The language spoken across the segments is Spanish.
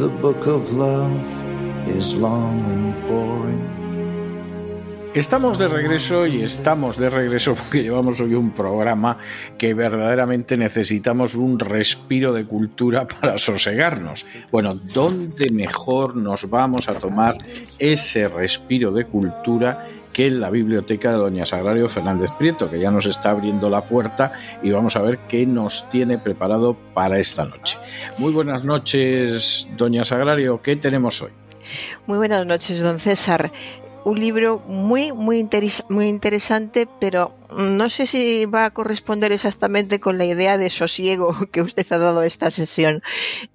The book of love is long and boring. Estamos de regreso y estamos de regreso porque llevamos hoy un programa que verdaderamente necesitamos un respiro de cultura para sosegarnos. Bueno, ¿dónde mejor nos vamos a tomar ese respiro de cultura que la biblioteca de Doña Sagrario Fernández Prieto, que ya nos está abriendo la puerta y vamos a ver qué nos tiene preparado para esta noche. Muy buenas noches, Doña Sagrario, ¿qué tenemos hoy? Muy buenas noches, don César. Un libro muy, muy, muy interesante, pero no sé si va a corresponder exactamente con la idea de sosiego que usted ha dado a esta sesión.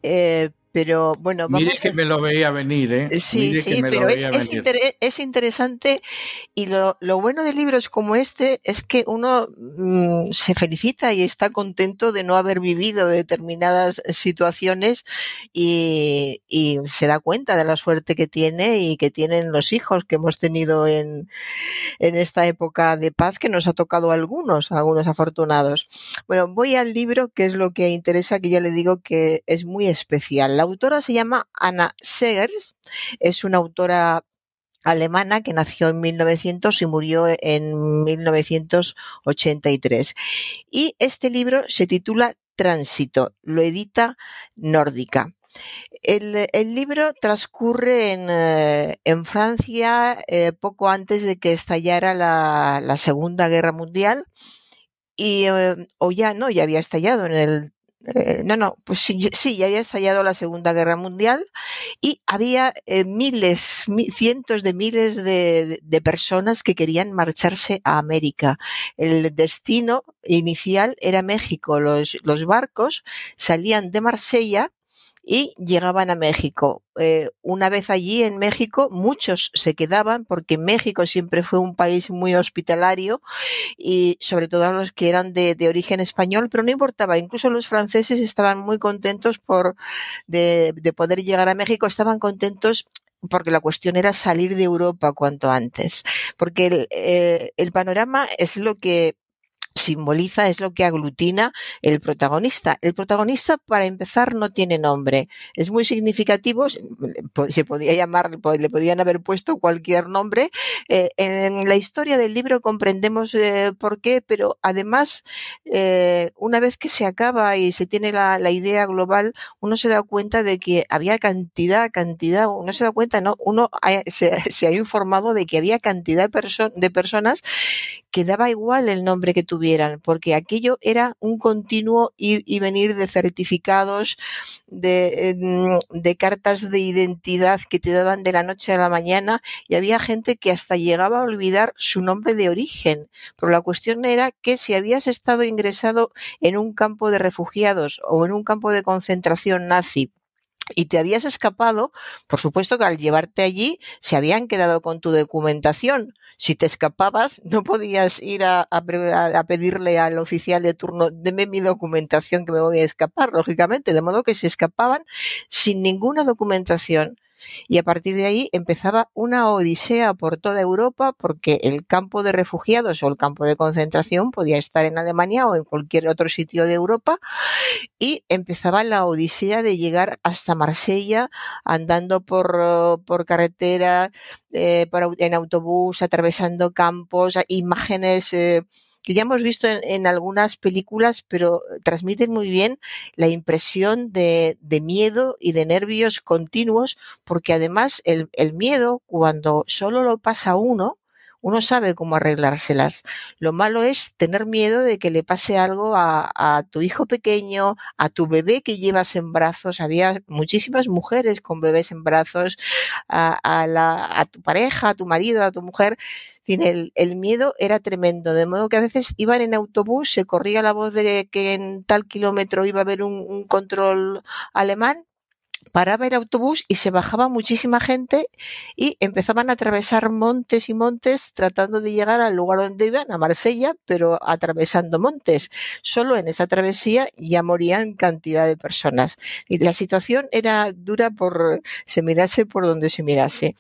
Eh, pero bueno, vamos Mire que me lo veía venir, ¿eh? Sí, sí, pero es, es, interesante y lo, lo, bueno de libros como este es que uno mm, se felicita y está contento de no haber vivido determinadas situaciones y, y, se da cuenta de la suerte que tiene y que tienen los hijos que hemos tenido en, en esta época de paz que nos ha tocado a algunos, a algunos afortunados. Bueno, voy al libro que es lo que interesa, que ya le digo que es muy especial autora se llama Anna Segers, es una autora alemana que nació en 1900 y murió en 1983. Y este libro se titula Tránsito, lo edita Nórdica. El, libro transcurre en, eh, Francia eh, poco antes de que estallara la, Segunda Guerra Mundial y eh, o ya no, ya había estallado en el eh, no, no, pues sí, sí, ya había estallado la Segunda Guerra Mundial y había eh, miles, cientos de miles de, de, personas que querían marcharse a América. El destino inicial era México. Los, los barcos salían de Marsella y llegaban a México. Eh, una vez allí en México, muchos se quedaban porque México siempre fue un país muy hospitalario y sobre todo los que eran de, origen español, pero no importaba, incluso los franceses estaban muy contentos por de, poder llegar a México, estaban contentos porque la cuestión era salir de Europa cuanto antes, porque el, eh, el panorama es lo que simboliza, es lo que aglutina el protagonista. El protagonista, para empezar, no tiene nombre. Es muy significativo, se podía llamar, le podían haber puesto cualquier nombre. Eh, en la historia del libro comprendemos eh, por qué, pero además, eh, una vez que se acaba y se tiene la, idea global, uno se da cuenta de que había cantidad, cantidad, uno se da cuenta, ¿no? Uno se, se, ha informado de que había cantidad de, de personas que daba igual el nombre que porque aquello era un continuo ir y venir de certificados, de, de cartas de identidad que te daban de la noche a la mañana y había gente que hasta llegaba a olvidar su nombre de origen. Pero la cuestión era que si habías estado ingresado en un campo de refugiados o en un campo de concentración nazi, y te habías escapado, por supuesto que al llevarte allí se habían quedado con tu documentación. Si te escapabas, no podías ir a, pedirle al oficial de turno, deme mi documentación que me voy a escapar, lógicamente, de modo que se escapaban sin ninguna documentación y a partir de ahí empezaba una odisea por toda Europa porque el campo de refugiados o el campo de concentración podía estar en Alemania o en cualquier otro sitio de Europa y empezaba la odisea de llegar hasta Marsella andando por, por carretera, eh, en autobús, atravesando campos, imágenes. Eh, que ya hemos visto en, algunas películas, pero transmiten muy bien la impresión de, miedo y de nervios continuos, porque además el, miedo, cuando solo lo pasa uno, uno sabe cómo arreglárselas. Lo malo es tener miedo de que le pase algo a, tu hijo pequeño, a tu bebé que llevas en brazos. Había muchísimas mujeres con bebés en brazos, a, la, a tu pareja, a tu marido, a tu mujer el, miedo era tremendo, de modo que a veces iban en autobús, se corría la voz de que en tal kilómetro iba a haber un, control alemán paraba el autobús y se bajaba muchísima gente y empezaban a atravesar montes y montes tratando de llegar al lugar donde iban, a Marsella, pero atravesando montes. Solo en esa travesía ya morían cantidad de personas. Y la situación era dura por se mirase por donde se mirase.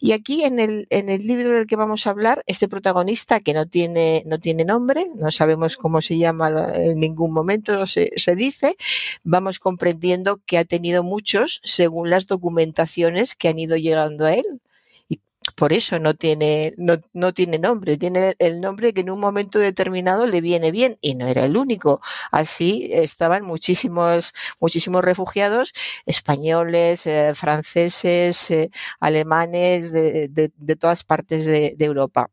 Y aquí en el, en el libro del que vamos a hablar, este protagonista que no tiene, no tiene nombre, no sabemos cómo se llama en ningún momento, se, se dice, vamos comprendiendo que ha tenido muchos según las documentaciones que han ido llegando a él. Y por eso no tiene, no, no tiene nombre, tiene el nombre que en un momento determinado le viene bien y no era el único. Así estaban muchísimos, muchísimos refugiados españoles, eh, franceses, eh, alemanes, de, de, todas partes de Europa.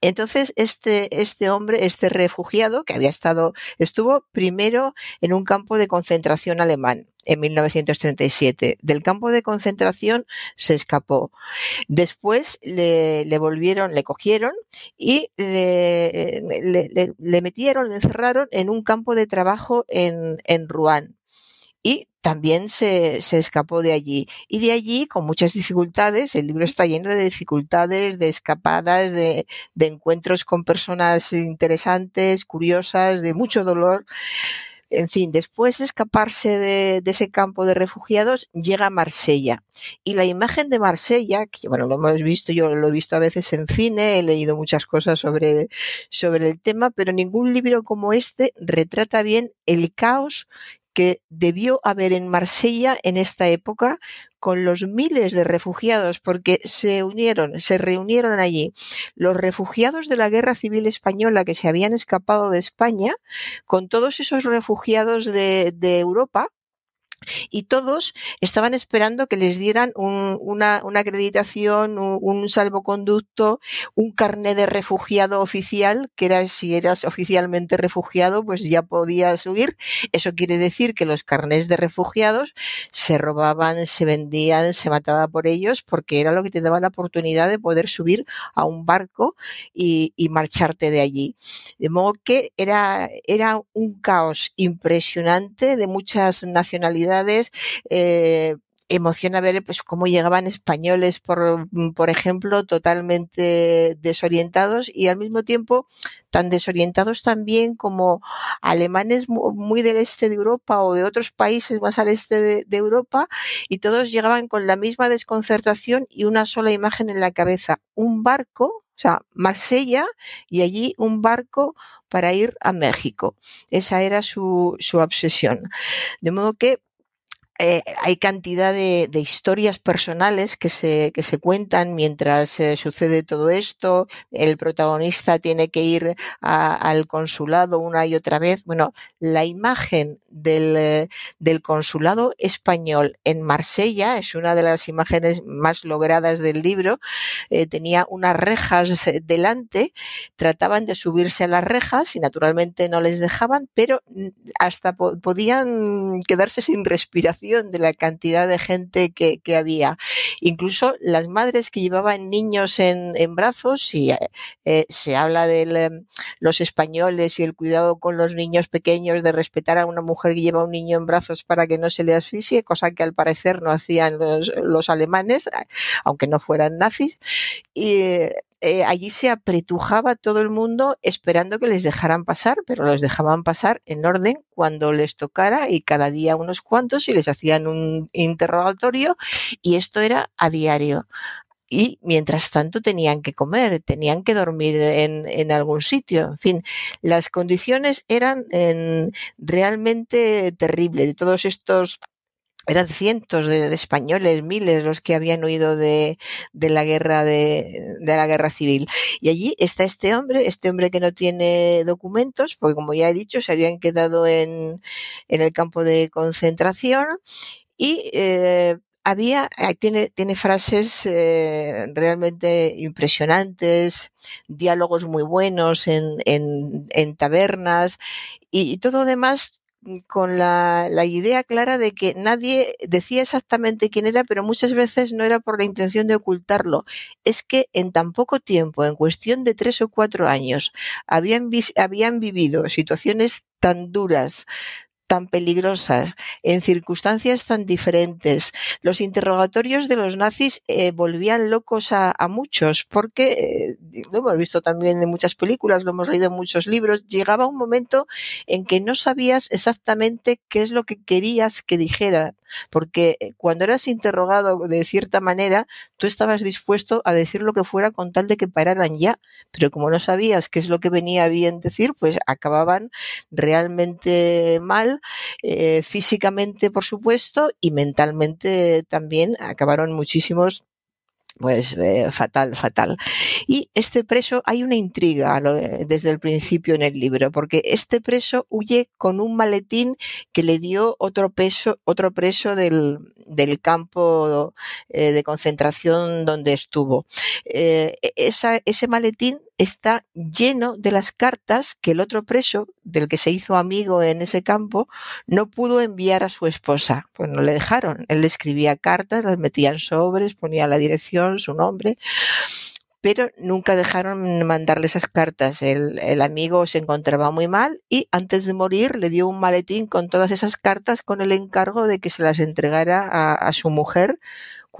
Entonces, este, este hombre, este refugiado que había estado, estuvo primero en un campo de concentración alemán en 1937. Del campo de concentración se escapó. Después le, le volvieron, le cogieron y le, le, le, metieron, le encerraron en un campo de trabajo en, en Rouen. Y también se, escapó de allí. Y de allí, con muchas dificultades, el libro está lleno de dificultades, de escapadas, de, de encuentros con personas interesantes, curiosas, de mucho dolor. En fin, después de escaparse de, de, ese campo de refugiados, llega a Marsella. Y la imagen de Marsella, que bueno, lo hemos visto, yo lo he visto a veces en cine, he leído muchas cosas sobre, sobre el tema, pero ningún libro como este retrata bien el caos que debió haber en Marsella en esta época con los miles de refugiados, porque se unieron, se reunieron allí los refugiados de la Guerra Civil Española que se habían escapado de España, con todos esos refugiados de, de Europa, y todos estaban esperando que les dieran un, una, una, acreditación, un, salvoconducto, un carnet de refugiado oficial, que era si eras oficialmente refugiado, pues ya podías huir. Eso quiere decir que los carnets de refugiados se robaban, se vendían, se mataba por ellos, porque era lo que te daba la oportunidad de poder subir a un barco y, y marcharte de allí. De modo que era, era un caos impresionante de muchas nacionalidades eh, emociona ver pues cómo llegaban españoles por, por ejemplo totalmente desorientados y al mismo tiempo tan desorientados también como alemanes muy del este de Europa o de otros países más al este de, de Europa y todos llegaban con la misma desconcertación y una sola imagen en la cabeza un barco o sea, Marsella y allí un barco para ir a México. Esa era su, su obsesión. De modo que eh, hay cantidad de, historias personales que se, que se cuentan mientras eh, sucede todo esto. El protagonista tiene que ir a, al consulado una y otra vez. Bueno, la imagen del, eh, del, consulado español en Marsella es una de las imágenes más logradas del libro. Tenía unas rejas delante, trataban de subirse a las rejas y naturalmente no les dejaban, pero mm, hasta po podían quedarse sin respiración de la cantidad de gente que, había. Incluso las madres que llevaban niños en, brazos, y eh, se habla de eh, los españoles y el cuidado con los niños pequeños, de respetar a una mujer que lleva un niño en brazos para que no se le asfixie, cosa que al parecer no hacían los, los alemanes, aunque no fueran nazis. Y eh, allí se apretujaba todo el mundo esperando que les dejaran pasar, pero los dejaban pasar en orden cuando les tocara y cada día unos cuantos y les hacían un interrogatorio y esto era a diario y mientras tanto tenían que comer, tenían que dormir en, algún sitio. En fin, las condiciones eran en, realmente terribles. De todos estos eran cientos de, españoles, miles los que habían huido de, la guerra de, la guerra civil. Y allí está este hombre, este hombre que no tiene documentos, porque como ya he dicho, se habían quedado en, en el campo de concentración y eh, había, tiene, tiene frases eh, realmente impresionantes, diálogos muy buenos en, en, en tabernas y, y todo demás con la, idea clara de que nadie decía exactamente quién era, pero muchas veces no era por la intención de ocultarlo. Es que en tan poco tiempo, en cuestión de tres o cuatro años, habían, habían vivido situaciones tan duras, tan peligrosas, en circunstancias tan diferentes. Los interrogatorios de los nazis eh, volvían locos a, muchos, porque eh, lo hemos visto también en muchas películas, lo hemos leído en muchos libros, llegaba un momento en que no sabías exactamente qué es lo que querías que dijera porque eh, cuando eras interrogado de cierta manera, tú estabas dispuesto a decir lo que fuera con tal de que pararan ya, pero como no sabías qué es lo que venía bien decir, pues acababan realmente mal, eh, físicamente por supuesto, y mentalmente también acabaron muchísimos pues eh, fatal, fatal. Y este preso, hay una intriga desde el principio en el libro, porque este preso huye con un maletín que le dio otro, peso, otro preso del, del campo eh, de concentración donde estuvo. Eh, e-, ese maletín está lleno de las cartas que el otro preso, del que se hizo amigo en ese campo, no pudo enviar a su esposa. Pues no le dejaron. Él le escribía cartas, las metía en sobres, ponía la dirección, su nombre pero nunca dejaron mandarle esas cartas. El, amigo se encontraba muy mal y antes de morir le dio un maletín con todas esas cartas con el encargo de que se las entregara a su mujer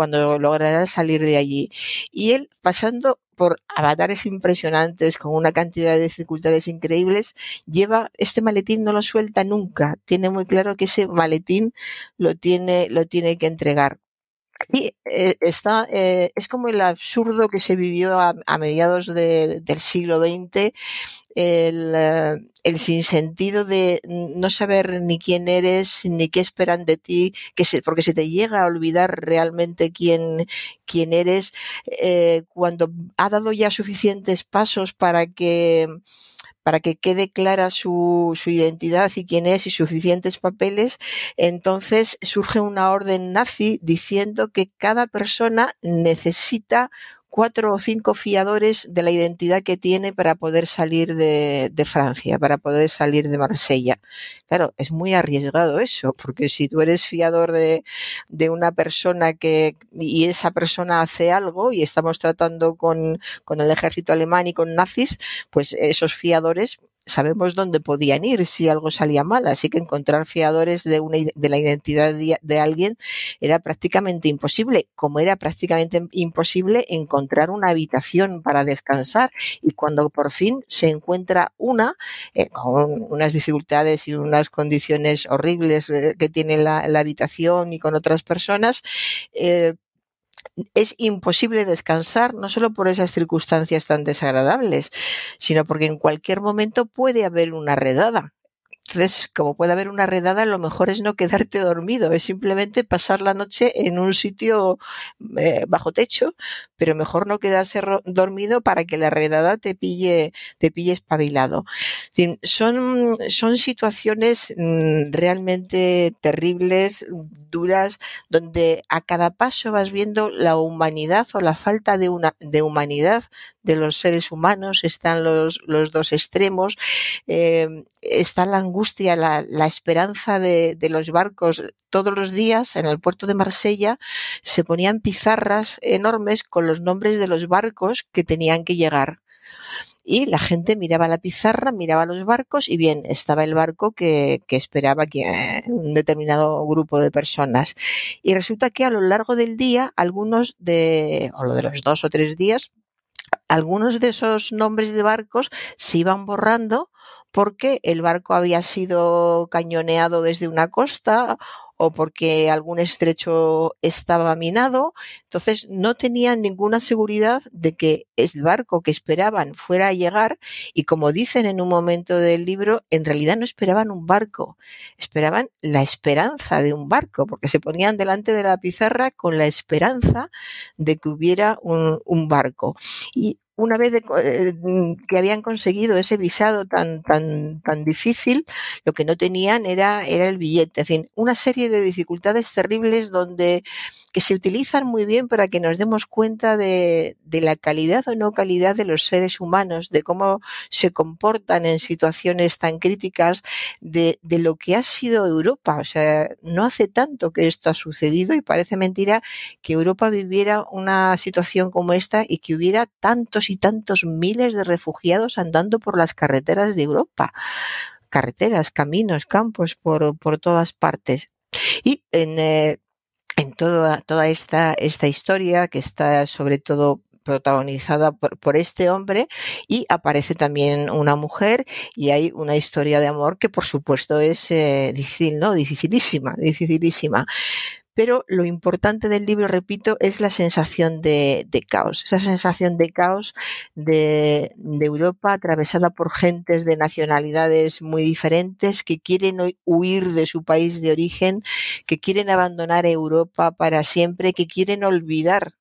cuando lograra salir de allí. Y él, pasando por avatares impresionantes, con una cantidad de dificultades increíbles, lleva este maletín, no lo suelta nunca. Tiene muy claro que ese maletín lo tiene, lo tiene que entregar. Y eh, está, eh, es como el absurdo que se vivió a, mediados del siglo XX, el, eh, el, sinsentido de no saber ni quién eres, ni qué esperan de ti, que se, porque se te llega a olvidar realmente quién, quién eres, cuando ha dado ya suficientes pasos para que para que quede clara su, su, identidad y quién es y suficientes papeles, entonces surge una orden nazi diciendo que cada persona necesita cuatro o cinco fiadores de la identidad que tiene para poder salir de, de, Francia, para poder salir de Marsella. Claro, es muy arriesgado eso, porque si tú eres fiador de, de una persona que, y esa persona hace algo, y estamos tratando con, con el ejército alemán y con nazis, pues esos fiadores sabemos dónde podían ir si algo salía mal, así que encontrar fiadores de, una, de la identidad de, alguien era prácticamente imposible, como era prácticamente imposible encontrar una habitación para descansar. Y cuando por fin se encuentra una, eh, con unas dificultades y unas condiciones horribles eh, que tiene la, la, habitación y con otras personas, eh, es imposible descansar, no solo por esas circunstancias tan desagradables, sino porque en cualquier momento puede haber una redada. Entonces, como puede haber una redada, lo mejor es no quedarte dormido, es simplemente pasar la noche en un sitio eh, bajo techo, pero mejor no quedarse dormido para que la redada te pille, te pille espabilado. son, son situaciones mm, realmente terribles, duras, donde a cada paso vas viendo la humanidad o la falta de, una, de humanidad de los seres humanos, están los, los dos extremos, eh, está la angustia, la, la esperanza de, de, los barcos. Todos los días en el puerto de Marsella se ponían pizarras enormes con los nombres de los barcos que tenían que llegar. Y la gente miraba la pizarra, miraba los barcos y bien, estaba el barco que, que esperaba que, eh, un determinado grupo de personas. Y resulta que a lo largo del día, algunos de, o lo de los dos o tres días, algunos de esos nombres de barcos se iban borrando porque el barco había sido cañoneado desde una costa o porque algún estrecho estaba minado, entonces no tenían ninguna seguridad de que el barco que esperaban fuera a llegar y como dicen en un momento del libro, en realidad no esperaban un barco, esperaban la esperanza de un barco, porque se ponían delante de la pizarra con la esperanza de que hubiera un, barco. Una vez eh, mm, que habían conseguido ese visado tan, tan, tan difícil, lo que no tenían era, era el billete. En fin, una serie de dificultades terribles donde que se utilizan muy bien para que nos demos cuenta de, de la calidad o no calidad de los seres humanos, de cómo se comportan en situaciones tan críticas, de, de lo que ha sido Europa. O sea, no hace tanto que esto ha sucedido y parece mentira que Europa viviera una situación como esta y que hubiera tantos y tantos miles de refugiados andando por las carreteras de Europa carreteras, caminos, campos por, por todas partes. Y en, eh, en toda, toda esta, esta historia, que está sobre todo protagonizada por, por, este hombre y aparece también una mujer y hay una historia de amor que por supuesto es eh, difícil, ¿no? Dificilísima, dificilísima pero lo importante del libro, repito, es la sensación de, caos, esa sensación de caos de, de, Europa atravesada por gentes de nacionalidades muy diferentes que quieren huir de su país de origen, que quieren abandonar Europa para siempre, que quieren olvidar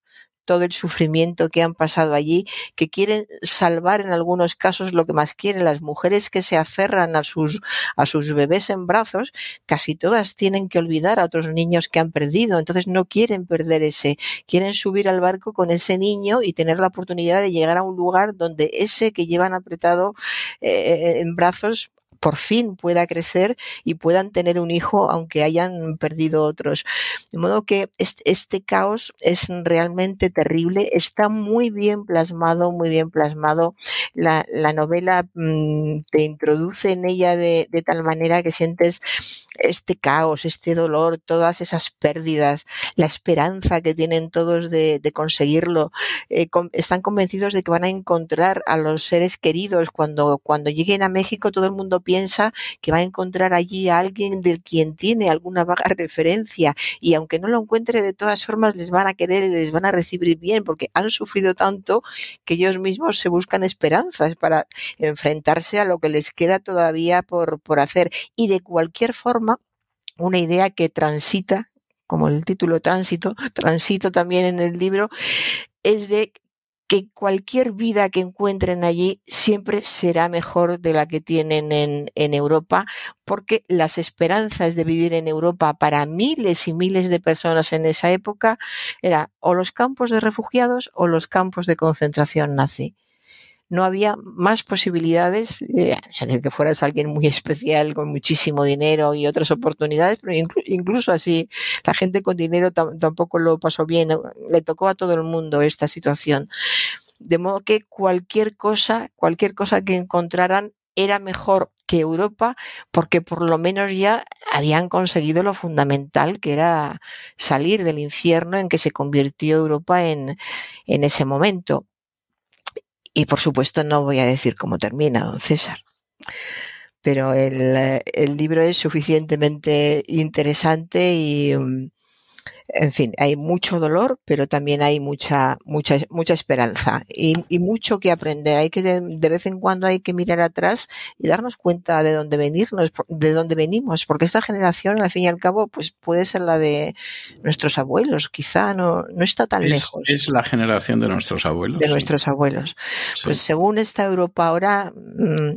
todo el sufrimiento que han pasado allí, que quieren salvar en algunos casos lo que más quieren. Las mujeres que se aferran a sus, a sus bebés en brazos, casi todas tienen que olvidar a otros niños que han perdido, entonces no quieren perder ese, quieren subir al barco con ese niño y tener la oportunidad de llegar a un lugar donde ese que llevan apretado eh, en brazos por fin pueda crecer y puedan tener un hijo aunque hayan perdido otros. De modo que este, caos es realmente terrible, está muy bien plasmado, muy bien plasmado. La, novela mm, te introduce en ella de, tal manera que sientes este caos, este dolor, todas esas pérdidas, la esperanza que tienen todos de, conseguirlo. Eh, están convencidos de que van a encontrar a los seres queridos cuando, cuando lleguen a México. Todo el mundo piensa que va a encontrar allí a alguien del quien tiene alguna vaga referencia y aunque no lo encuentre de todas formas les van a querer y les van a recibir bien porque han sufrido tanto que ellos mismos se buscan esperanzas para enfrentarse a lo que les queda todavía por, por hacer. Y de cualquier forma una idea que transita como el título tránsito, transita también en el libro, es de que cualquier vida que encuentren allí siempre será mejor de la que tienen en, Europa, porque las esperanzas de vivir en Europa para miles y miles de personas en esa época eran o los campos de refugiados o los campos de concentración nazi no había más posibilidades, eh, que fueras alguien muy especial, con muchísimo dinero y otras oportunidades, pero incluso así la gente con dinero tampoco lo pasó bien, le tocó a todo el mundo esta situación. De modo que cualquier cosa, cualquier cosa que encontraran era mejor que Europa porque por lo menos ya habían conseguido lo fundamental que era salir del infierno en que se convirtió Europa en, en ese momento. Y por supuesto no voy a decir cómo termina, don César. Pero el, el libro es suficientemente interesante y, mm, en fin, hay mucho dolor, pero también hay mucha, mucha, mucha esperanza y, y mucho que aprender. Hay que de, vez en cuando hay que mirar atrás y darnos cuenta de dónde venirnos, de dónde venimos, porque esta generación, al fin y al cabo, pues puede ser la de nuestros abuelos, quizá no, no está tan es, lejos. Es la generación de nuestros abuelos. De sí. nuestros abuelos. Sí. Pues según esta Europa ahora. Mmm,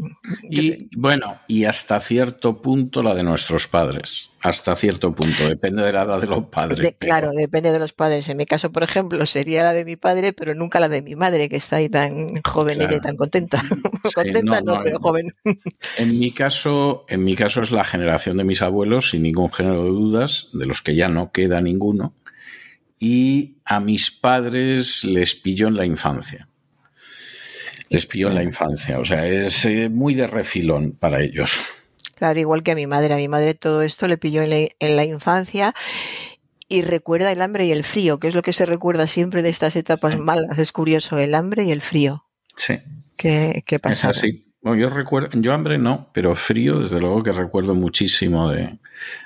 y bueno, y hasta cierto punto la de nuestros padres hasta cierto punto, depende de la edad de los padres. De, claro, depende de los padres. En mi caso, por ejemplo, sería la de mi padre, pero nunca la de mi madre, que está ahí tan joven claro. y tan contenta. Sí, contenta no, no, no pero en, joven. En mi caso, en mi caso es la generación de mis abuelos, sin ningún género de dudas, de los que ya no queda ninguno. Y a mis padres les pilló en la infancia. Les pilló en la infancia, o sea, es eh, muy de refilón para ellos. Claro, igual que a mi madre. A mi madre todo esto le pilló en la, en la, infancia y recuerda el hambre y el frío, que es lo que se recuerda siempre de estas etapas malas. Es curioso, el hambre y el frío. Sí. ¿Qué, qué pasa? Es así. Bueno, yo recuerdo, yo hambre no, pero frío, desde luego que recuerdo muchísimo de,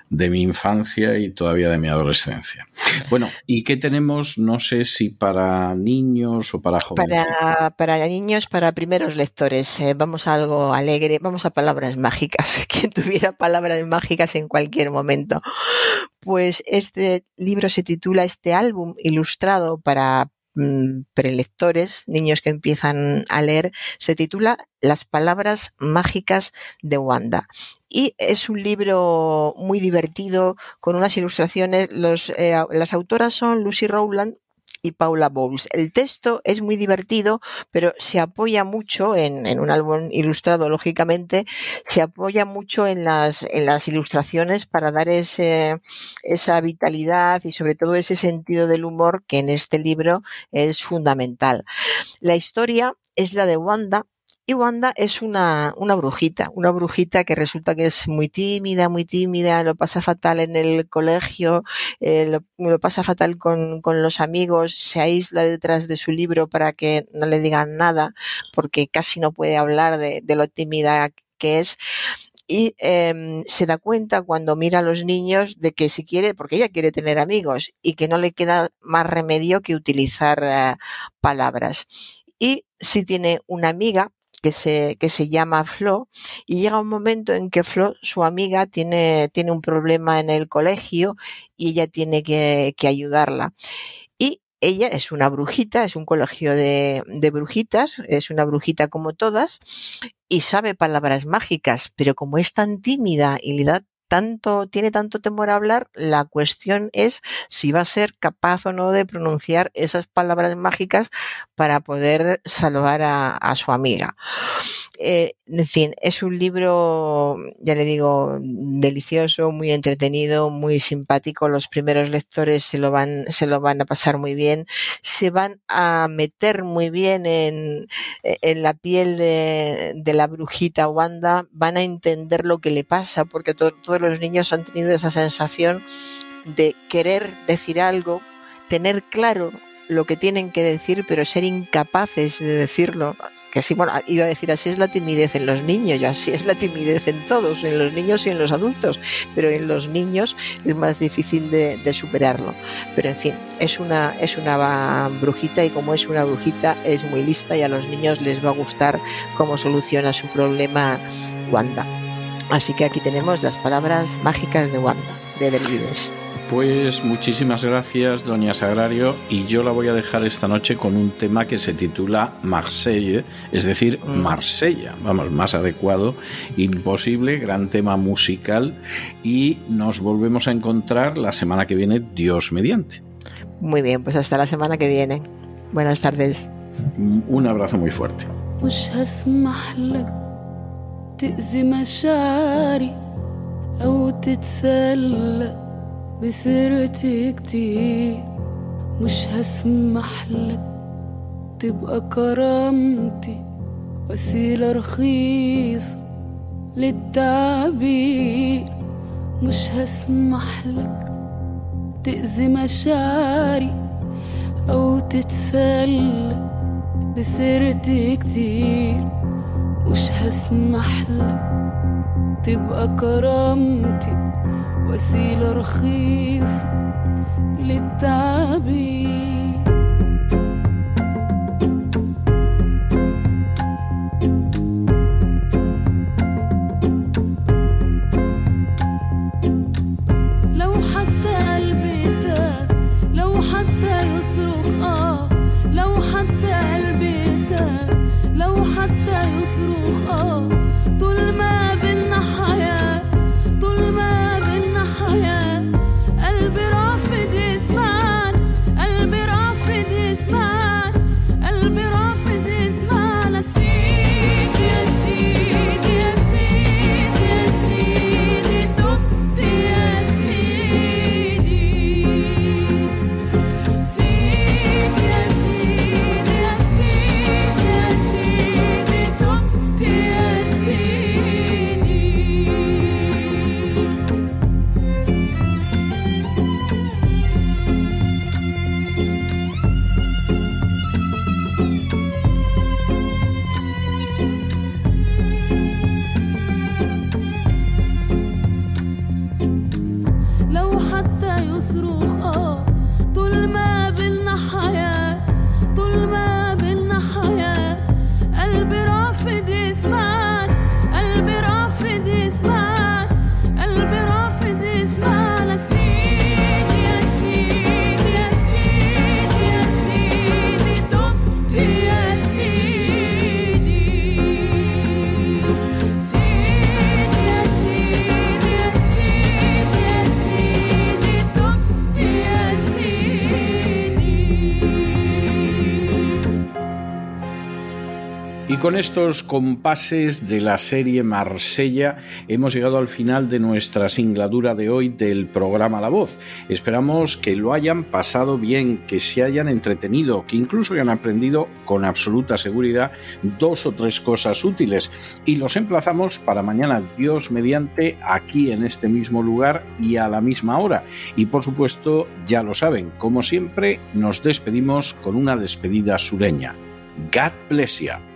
de, mi infancia y todavía de mi adolescencia. Bueno, ¿y qué tenemos? No sé si para niños o para jóvenes. Para, para niños, para primeros lectores. Eh, vamos a algo alegre, vamos a palabras mágicas. Quien tuviera palabras mágicas en cualquier momento. Pues este libro se titula Este álbum ilustrado para Mm, prelectores, niños que empiezan a leer, se titula Las palabras mágicas de Wanda. Y es un libro muy divertido, con unas ilustraciones. Eh, las autoras son Lucy Rowland y Paula Bowles. El texto es muy divertido, pero se apoya mucho en, un álbum ilustrado, lógicamente, se apoya mucho en las, en las ilustraciones para dar ese, esa vitalidad y sobre todo ese sentido del humor que en este libro es fundamental. La historia es la de Wanda, Y Wanda es una, una brujita, una brujita que resulta que es muy tímida, muy tímida, lo pasa fatal en el colegio, eh, lo, pasa fatal con, con, los amigos, se aísla detrás de su libro para que no le digan nada, porque casi no puede hablar de, de lo tímida que es y eh, se da cuenta cuando mira a los niños de que si quiere, porque ella quiere tener amigos y que no le queda más remedio que utilizar uh, palabras. Y si tiene una amiga, que se, que se llama Flo y llega un momento en que Flo, su amiga, tiene, tiene un problema en el colegio y ella tiene que, que ayudarla. Y ella es una brujita, es un colegio de, de, brujitas, es una brujita como todas y sabe palabras mágicas, pero como es tan tímida y le da tanto, tiene tanto temor a hablar, la cuestión es si va a ser capaz o no de pronunciar esas palabras mágicas para poder salvar a, su amiga. Eh, en fin, es un libro, ya le digo, delicioso, muy entretenido, muy simpático. Los primeros lectores se lo van, se lo van a pasar muy bien, se van a meter muy bien en, la piel de, la brujita Wanda, van a entender lo que le pasa, porque todo los niños han tenido esa sensación de querer decir algo, tener claro lo que tienen que decir, pero ser incapaces de decirlo. Que así, bueno, iba a decir, así es la timidez en los niños, y así es la timidez en todos, en los niños y en los adultos, pero en los niños es más difícil de, de superarlo. Pero en fin, es una, es una brujita y como es una brujita es muy lista y a los niños les va a gustar cómo soluciona su problema Wanda. Así que aquí tenemos las palabras mágicas de Wanda, de Delibes. Pues muchísimas gracias, doña Sagrario, y yo la voy a dejar esta noche con un tema que se titula Marseille, es decir, mm. Marsella, vamos, más adecuado, imposible, gran tema musical, y nos volvemos a encontrar la semana que viene, Dios mediante. Muy bien, pues hasta la semana que viene. Buenas tardes. Un abrazo muy fuerte. تأذي مشاعري أو تتسلى بسيرتي كتير مش هسمح لك تبقى كرامتي وسيلة رخيصة للتعبير. مش هسمح لك تأذي مشاعري أو تتسلى بسيرتي كتير مش هسمح لك تبقى كرامتي وسيلة رخيصة للتعبير؟ Con estos compases de la serie Marsella hemos llegado al final de nuestra singladura de hoy del programa La Voz. Esperamos que lo hayan pasado bien, que se hayan entretenido, que incluso hayan aprendido con absoluta seguridad dos o tres cosas útiles. Y los emplazamos para mañana, Dios mediante, aquí en este mismo lugar y a la misma hora. Y por supuesto, ya lo saben, como siempre, nos despedimos con una despedida sureña. God bless you.